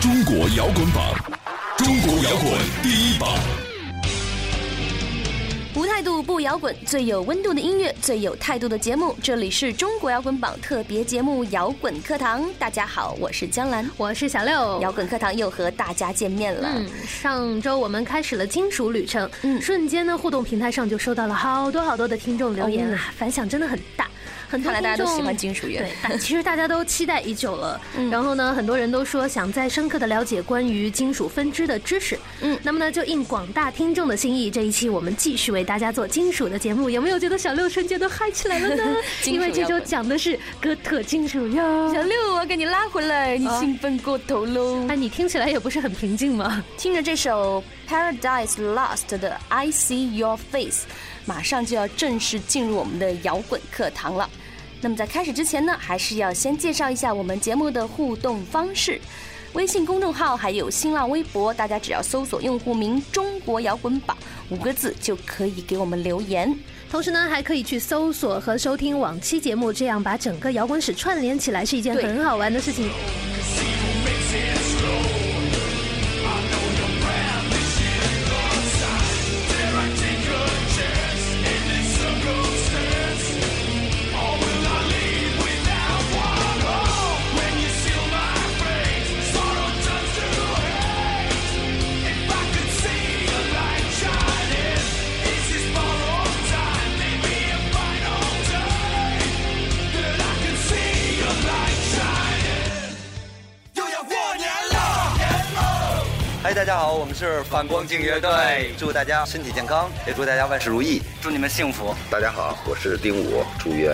中国摇滚榜，中国摇滚第一榜。无态度不摇滚，最有温度的音乐，最有态度的节目。这里是中国摇滚榜特别节目《摇滚课堂》。大家好，我是江兰，我是小六。摇滚课堂又和大家见面了。嗯，上周我们开始了金属旅程，嗯，瞬间呢，互动平台上就收到了好多好多的听众留言啊，反响真的很大。很看来大家都喜欢金属乐，对，但其实大家都期待已久了。然后呢，很多人都说想再深刻的了解关于金属分支的知识。嗯，那么呢，就应广大听众的心意，这一期我们继续为大家做金属的节目。有没有觉得小六瞬间都嗨起来了呢？因为这周讲的是哥特金属哟。小六，我给你拉回来，你兴奋过头喽。哎，你听起来也不是很平静吗？听着这首 Paradise Lost 的 I See Your Face，马上就要正式进入我们的摇滚课堂了。那么在开始之前呢，还是要先介绍一下我们节目的互动方式。微信公众号还有新浪微博，大家只要搜索用户名“中国摇滚榜”五个字，就可以给我们留言。同时呢，还可以去搜索和收听往期节目，这样把整个摇滚史串联起来，是一件很好玩的事情。嗨，大家好，我们是反光镜乐队，祝大家身体健康，也祝大家万事如意，祝你们幸福。大家好，我是丁武，祝愿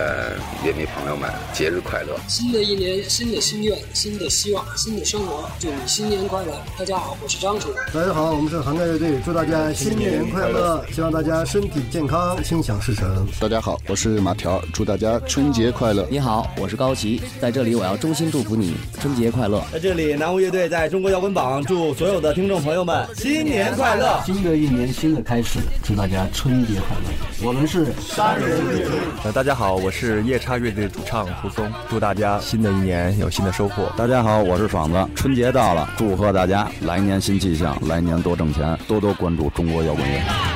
乐迷朋友们节日快乐。新的一年，新的心愿，新的希望，新的生活，祝你新年快乐。大家好，我是张楚。大家好，我们是涵盖乐队，祝大家新年快乐，希望大家身体健康，心想事成。大家好，我是马条，祝大家春节快乐。你好，我是高奇，在这里我要衷心祝福你春节快乐。在这里，南无乐队在中国摇滚榜祝所有的听众朋友们新年快乐！新的一年，新的开始，祝大家春节快乐！我们是三人乐队。呃，大家好，我是夜叉乐队主唱胡松，祝大家新的一年有新的收获。大家好，我是爽子，春节到了，祝贺大家来年新气象，来年多挣钱，多多关注中国摇滚乐。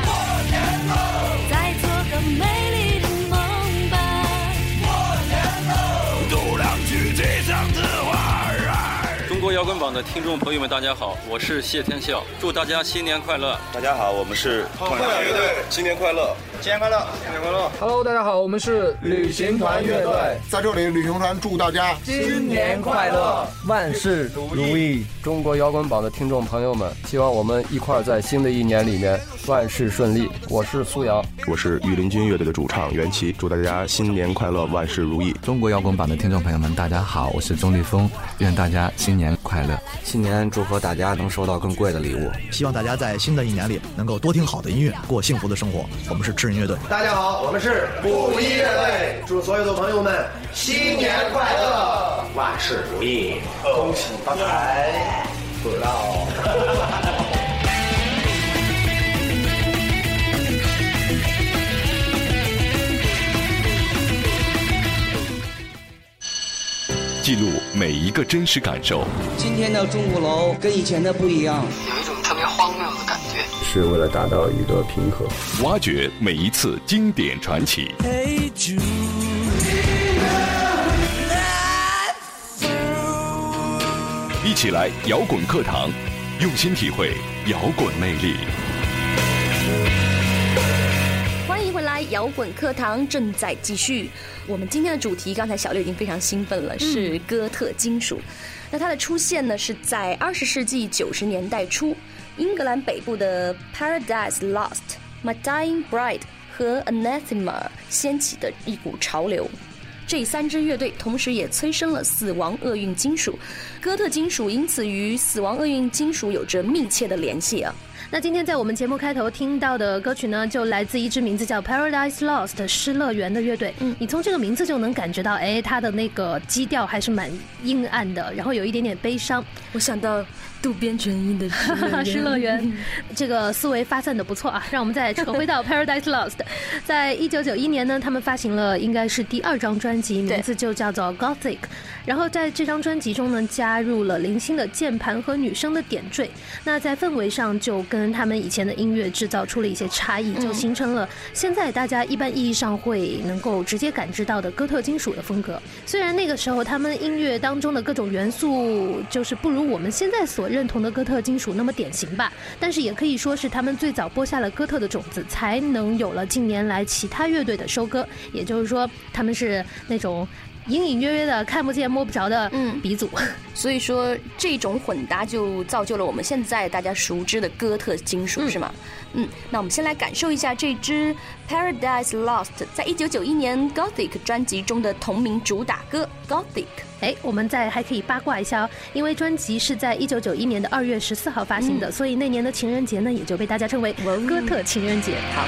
滚榜的听众朋友们，大家好，我是谢天笑，祝大家新年快乐！大家好，我们是痛仰乐队，新年快乐！新年快乐！新年快乐！Hello，大家好，我们是旅行团乐队，在这里，旅行团祝大家新年快乐，万事如意！中国摇滚榜的听众朋友们，希望我们一块在新的一年里面万事顺利。我是苏阳，我是御林军乐队的主唱袁奇，祝大家新年快乐，万事如意！中国摇滚榜的听众朋友们，大家好，我是钟立峰，愿大家新年快乐！新年祝贺大家能收到更贵的礼物，希望大家在新的一年里能够多听好的音乐，过幸福的生活。我们是赤人乐队，大家好，我们是布衣乐队，祝所有的朋友们新年快乐，万事如意，恭喜发财，不知道。记录每一个真实感受。今天的钟鼓楼跟以前的不一样，有一种特别荒谬是为了达到一个平和。挖掘每一次经典传奇。一起来摇滚课堂，用心体会摇滚魅力。欢迎回来，摇滚课堂正在继续。我们今天的主题，刚才小六已经非常兴奋了，是哥特金属。那它的出现呢，是在二十世纪九十年代初，英格兰北部的 Paradise Lost、My Dying Bride 和 Anathema 掀起的一股潮流。这三支乐队同时也催生了死亡厄运金属，哥特金属因此与死亡厄运金属有着密切的联系啊。那今天在我们节目开头听到的歌曲呢，就来自一支名字叫 Paradise Lost 失乐园的乐队。嗯，你从这个名字就能感觉到，哎，它的那个基调还是蛮阴暗的，然后有一点点悲伤。我想到。渡边淳一的 失乐园，这个思维发散的不错啊！让我们再扯回到 Paradise Lost，在一九九一年呢，他们发行了应该是第二张专辑，名字就叫做 Gothic。然后在这张专辑中呢，加入了零星的键盘和女声的点缀，那在氛围上就跟他们以前的音乐制造出了一些差异，就形成了现在大家一般意义上会能够直接感知到的哥特金属的风格。虽然那个时候他们音乐当中的各种元素就是不如我们现在所认认同的哥特金属那么典型吧，但是也可以说是他们最早播下了哥特的种子，才能有了近年来其他乐队的收割。也就是说，他们是那种。隐隐约约的看不见摸不着的鼻祖，所以说这种混搭就造就了我们现在大家熟知的哥特金属，是吗？嗯，那我们先来感受一下这支 Paradise Lost 在一九九一年 Gothic 专辑中的同名主打歌 Gothic。哎，我们再还可以八卦一下哦，因为专辑是在一九九一年的二月十四号发行的，所以那年的情人节呢，也就被大家称为哥特情人节。好。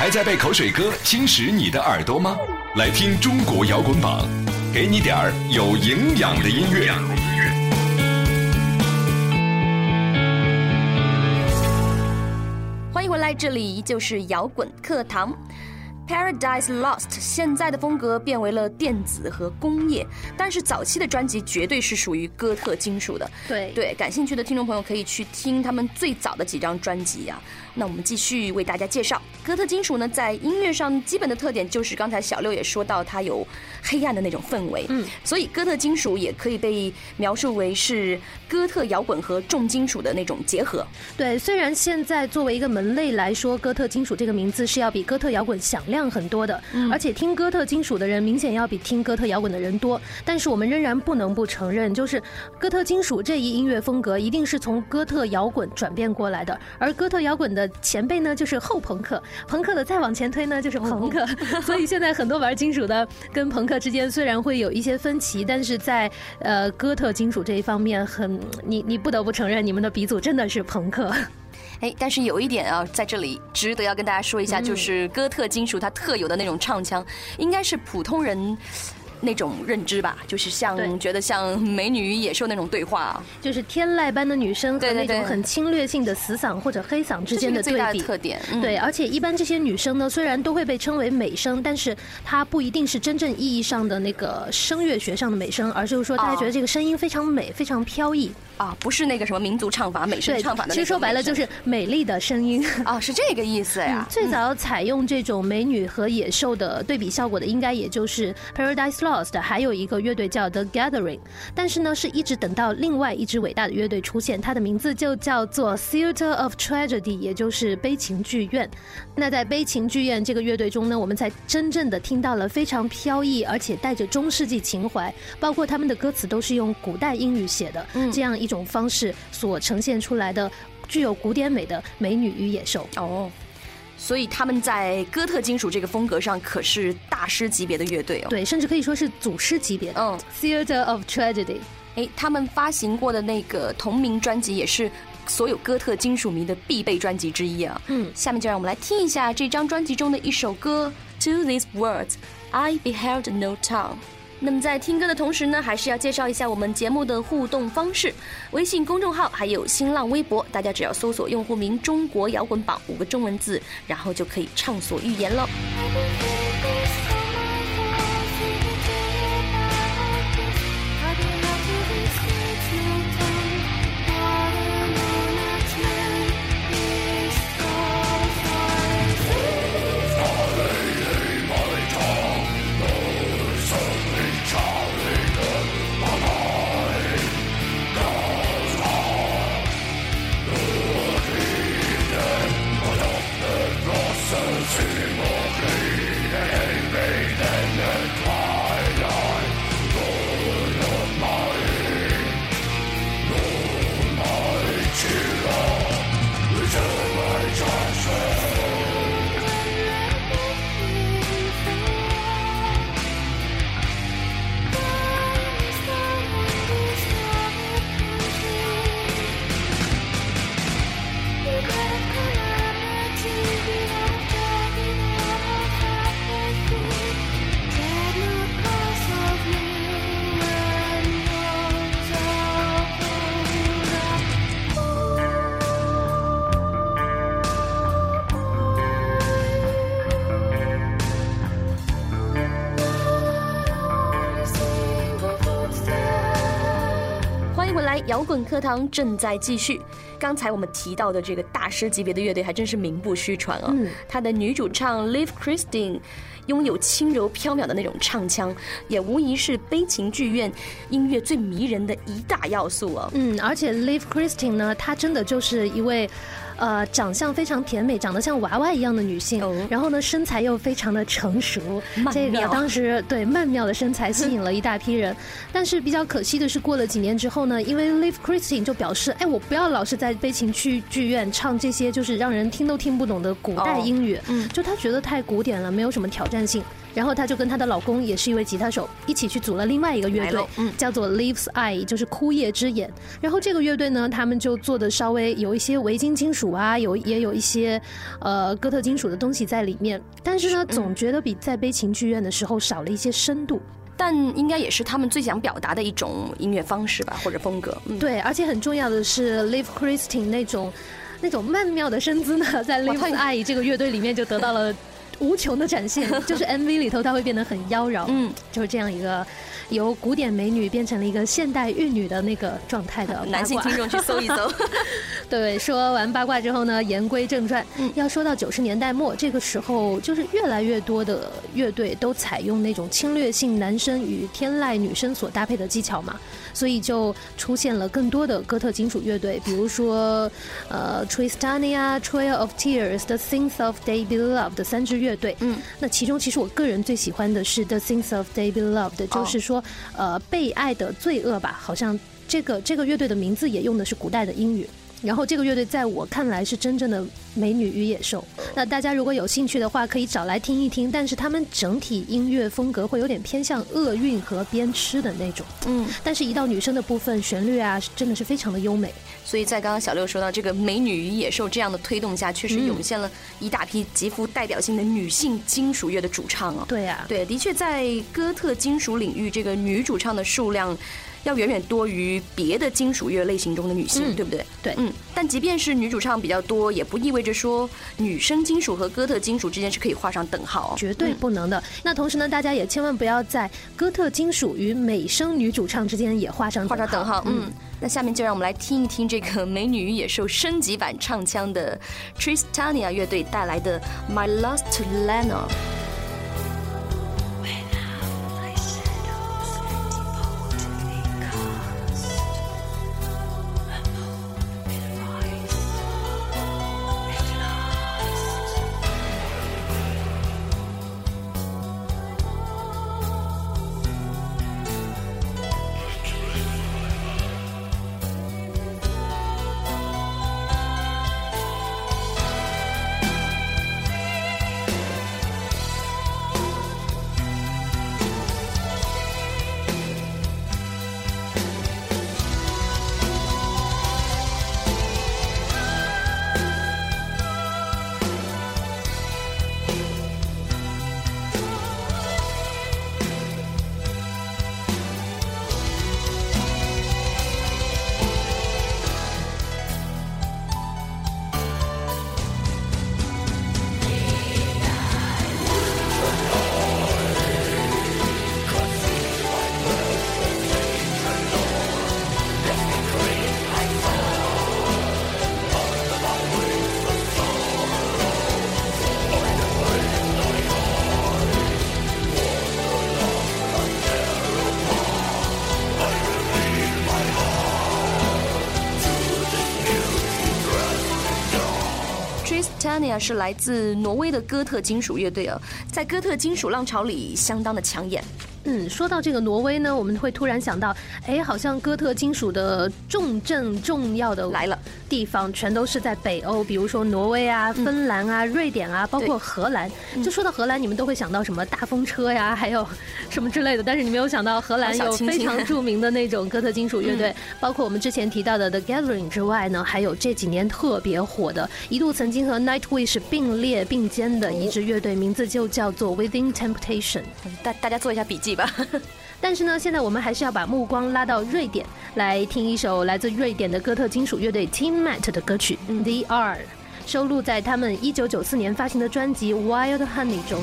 还在被口水歌侵蚀你的耳朵吗？来听中国摇滚榜，给你点儿有营养的音乐。欢迎回来，这里依旧是摇滚课堂。Paradise Lost 现在的风格变为了电子和工业，但是早期的专辑绝对是属于哥特金属的。对对，感兴趣的听众朋友可以去听他们最早的几张专辑呀。那我们继续为大家介绍哥特金属呢，在音乐上基本的特点就是刚才小六也说到，它有黑暗的那种氛围。嗯，所以哥特金属也可以被描述为是哥特摇滚和重金属的那种结合。对，虽然现在作为一个门类来说，哥特金属这个名字是要比哥特摇滚响亮。很多的，嗯而且听哥特金属的人明显要比听哥特摇滚的人多。但是我们仍然不能不承认，就是哥特金属这一音乐风格一定是从哥特摇滚转变过来的。而哥特摇滚的前辈呢，就是后朋克；朋克的再往前推呢，就是朋克。所以现在很多玩金属的跟朋克之间虽然会有一些分歧，但是在呃哥特金属这一方面，很你你不得不承认，你们的鼻祖真的是朋克。哎，但是有一点啊，在这里值得要跟大家说一下，就是哥特金属它特有的那种唱腔，应该是普通人。那种认知吧，就是像觉得像美女与野兽那种对话，就是天籁般的女生和那种很侵略性的死嗓或者黑嗓之间的对比。特点。对，而且一般这些女生呢，虽然都会被称为美声，但是她不一定是真正意义上的那个声乐学上的美声，而就是说大家觉得这个声音非常美，非常飘逸啊，不是那个什么民族唱法、美声唱法的。其实说白了就是美丽的声音 啊，是这个意思呀。最早采用这种美女和野兽的对比效果的，应该也就是《Paradise Lost》，还有一。个乐队叫 The Gathering，但是呢，是一直等到另外一支伟大的乐队出现，它的名字就叫做 Theater of Tragedy，也就是悲情剧院。那在悲情剧院这个乐队中呢，我们才真正的听到了非常飘逸而且带着中世纪情怀，包括他们的歌词都是用古代英语写的，嗯这样一种方式所呈现出来的具有古典美的美女与野兽。哦。所以他们在哥特金属这个风格上可是大师级别的乐队哦，对，甚至可以说是祖师级别的。嗯，Theater of Tragedy，哎，他们发行过的那个同名专辑也是所有哥特金属迷的必备专辑之一啊。嗯，下面就让我们来听一下这张专辑中的一首歌，To these words I beheld no town。那么在听歌的同时呢，还是要介绍一下我们节目的互动方式：微信公众号还有新浪微博，大家只要搜索用户名“中国摇滚榜”五个中文字，然后就可以畅所欲言了。摇滚课堂正在继续。刚才我们提到的这个大师级别的乐队，还真是名不虚传啊！他的女主唱 Liv Christine 拥有轻柔飘渺的那种唱腔，也无疑是悲情剧院音乐最迷人的一大要素啊！嗯，而且 Live Christine 呢，她真的就是一位。呃，长相非常甜美，长得像娃娃一样的女性，然后呢，身材又非常的成熟，这个当时对曼妙的身材吸引了一大批人。但是比较可惜的是，过了几年之后呢，因为 Live Christine 就表示，哎，我不要老是在悲情剧剧院唱这些就是让人听都听不懂的古代英语，嗯，就他觉得太古典了，没有什么挑战性。然后她就跟她的老公，也是一位吉他手，一起去组了另外一个乐队，叫做 Leaves Eye，就是枯叶之眼。然后这个乐队呢，他们就做的稍微有一些维京金属啊，有也有一些呃哥特金属的东西在里面。但是呢，总觉得比在悲情剧院的时候少了一些深度。但应该也是他们最想表达的一种音乐方式吧，或者风格。对，而且很重要的是，Live Christine 那种那种曼妙的身姿呢，在 Leaves Eye 这个乐队里面就得到了。无穷的展现，就是 MV 里头，它会变得很妖娆，嗯，就是这样一个由古典美女变成了一个现代玉女的那个状态的 男性听众去搜一搜。对，说完八卦之后呢，言归正传，要说到九十年代末，这个时候就是越来越多的乐队都采用那种侵略性男声与天籁女声所搭配的技巧嘛。所以就出现了更多的哥特金属乐队，比如说，呃，Tristania、Trail of Tears、The Things of Day Beloved 的三支乐队。嗯，那其中其实我个人最喜欢的是 The Things of Day Beloved，就是说，呃，被爱的罪恶吧，好像这个这个乐队的名字也用的是古代的英语。然后这个乐队在我看来是真正的美女与野兽。那大家如果有兴趣的话，可以找来听一听。但是他们整体音乐风格会有点偏向厄运和鞭笞的那种。嗯，但是一到女生的部分，旋律啊，真的是非常的优美。所以在刚刚小六说到这个美女与野兽这样的推动下，确实涌现了一大批极富代表性的女性金属乐的主唱啊。对啊，对，的确在哥特金属领域，这个女主唱的数量。要远远多于别的金属乐类型中的女性，对不对？对，嗯。但即便是女主唱比较多，也不意味着说女生金属和哥特金属之间是可以画上等号，绝对不能的。那同时呢，大家也千万不要在哥特金属与美声女主唱之间也画上画上等号。嗯。那下面就让我们来听一听这个《美女与野兽》升级版唱腔的 Tristania 乐队带来的《My Lost Lena》。是来自挪威的哥特金属乐队啊，在哥特金属浪潮里相当的抢眼。嗯，说到这个挪威呢，我们会突然想到，哎，好像哥特金属的重镇重要的来了地方，全都是在北欧，比如说挪威啊、芬兰啊、瑞典啊，包括荷兰。就说到荷兰，你们都会想到什么大风车呀，还有什么之类的。但是你没有想到，荷兰有非常 著名的那种哥特金属乐队，包括我们之前提到的 The Gathering 之外呢，还有这几年特别火的，一度曾经和 Nightwish 并列并肩的一支乐队，名字就叫做 Within Temptation。大大家做一下笔记。吧，但是呢，现在我们还是要把目光拉到瑞典，来听一首来自瑞典的哥特金属乐队 Team Mat 的歌曲《The Are，》，收录在他们一九九四年发行的专辑《Wild Honey》中。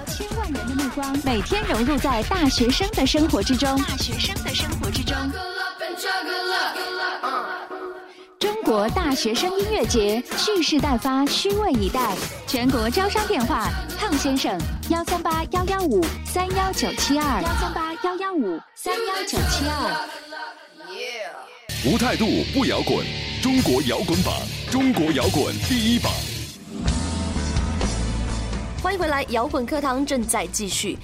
人的目光，每天融入在大学生的生活之中，大学生的生活之中。中国大学生音乐节蓄势待发，虚位以待。全国招商电话：胖先生，幺三八幺幺五三幺九七二，幺三八幺幺五三幺九七二。无态度不摇滚，中国摇滚榜，中国摇滚第一榜。欢迎回来，摇滚课堂正在继续。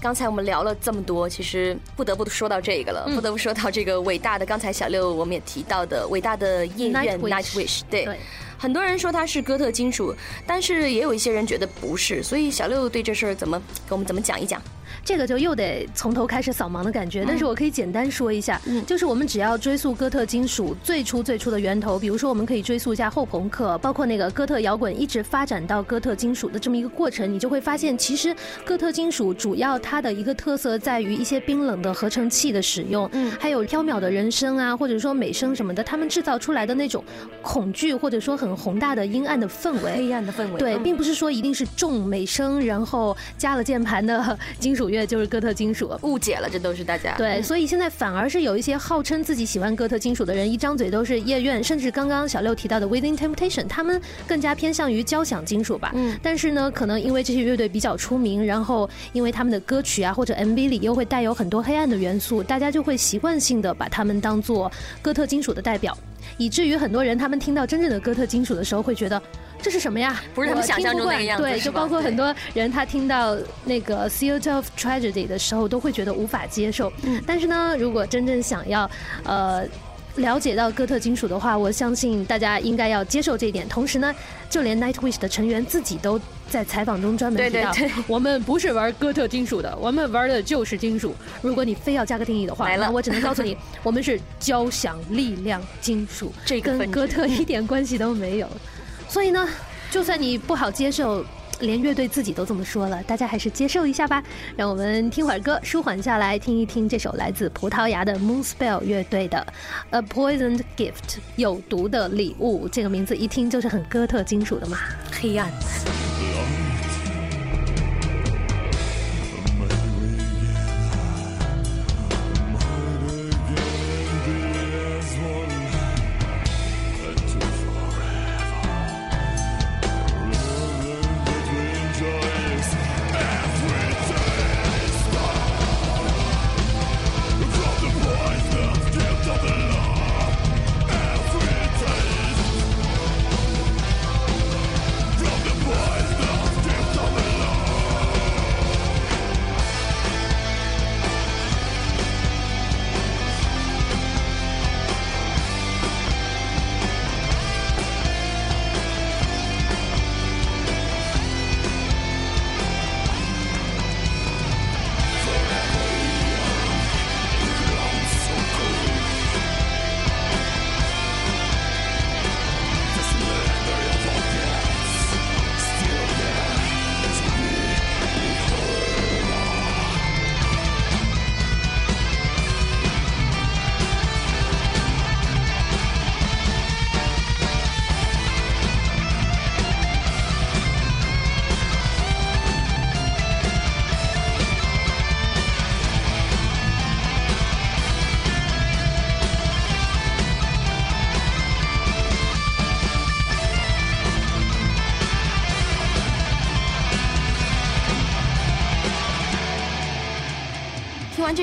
刚才我们聊了这么多，其实不得不说到这个了，不得不说到这个伟大的。刚才小六我们也提到的伟大的夜愿 Nightwish，对，很多人说他是哥特金属，但是也有一些人觉得不是。所以小六对这事儿怎么给我们怎么讲一讲？这个就又得从头开始扫盲的感觉，但是我可以简单说一下，就是我们只要追溯哥特金属最初最初的源头，比如说我们可以追溯一下后朋克，包括那个哥特摇滚一直发展到哥特金属的这么一个过程，你就会发现，其实哥特金属主要它的一个特色在于一些冰冷的合成器的使用，嗯，还有飘渺的人声啊，或者说美声什么的，他们制造出来的那种恐惧或者说很宏大的阴暗的氛围，黑暗的氛围，对，并不是说一定是重美声，然后加了键盘的 金属。乐就是哥特金属，误解了，这都是大家对，所以现在反而是有一些号称自己喜欢哥特金属的人，一张嘴都是夜愿，甚至刚刚小六提到的 Within Temptation，他们更加偏向于交响金属吧。嗯，但是呢，可能因为这些乐队比较出名，然后因为他们的歌曲啊或者 MV 里又会带有很多黑暗的元素，大家就会习惯性的把他们当做哥特金属的代表，以至于很多人他们听到真正的哥特金属的时候会觉得。这是什么呀？不是他们想象中那样子。对，就包括很多人，他听到那个《Theatre of Tragedy》的时候，都会觉得无法接受。嗯。但是呢，如果真正想要，呃，了解到哥特金属的话，我相信大家应该要接受这一点。同时呢，就连 Nightwish 的成员自己都在采访中专门提到：我们不是玩哥特金属的，我们玩的就是金属。如果你非要加个定义的话，那我只能告诉你，我们是交响力量金属，这跟哥特一点关系都没有。所以呢，就算你不好接受，连乐队自己都这么说了，大家还是接受一下吧。让我们听会儿歌，舒缓下来，听一听这首来自葡萄牙的 Moonspell 乐队的《A Poisoned Gift》有毒的礼物。这个名字一听就是很哥特金属的嘛，黑暗。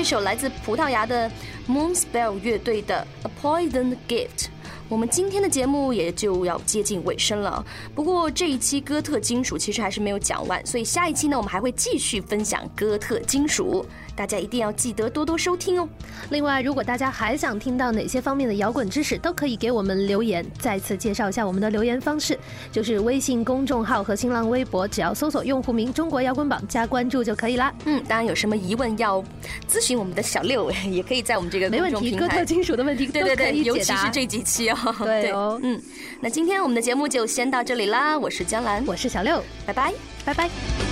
一首来自葡萄牙的 Moonspell 乐队的《A Poisoned Gift》，我们今天的节目也就要接近尾声了。不过这一期哥特金属其实还是没有讲完，所以下一期呢，我们还会继续分享哥特金属。大家一定要记得多多收听哦。另外，如果大家还想听到哪些方面的摇滚知识，都可以给我们留言。再次介绍一下我们的留言方式，就是微信公众号和新浪微博，只要搜索用户名“中国摇滚榜”加关注就可以啦。嗯，当然有什么疑问要咨询我们的小六，也可以在我们这个没问题，哥特金属的问题对对对，尤其是这几期哦。对哦，嗯，那今天我们的节目就先到这里啦。我是江兰，我是小六，拜拜，拜拜。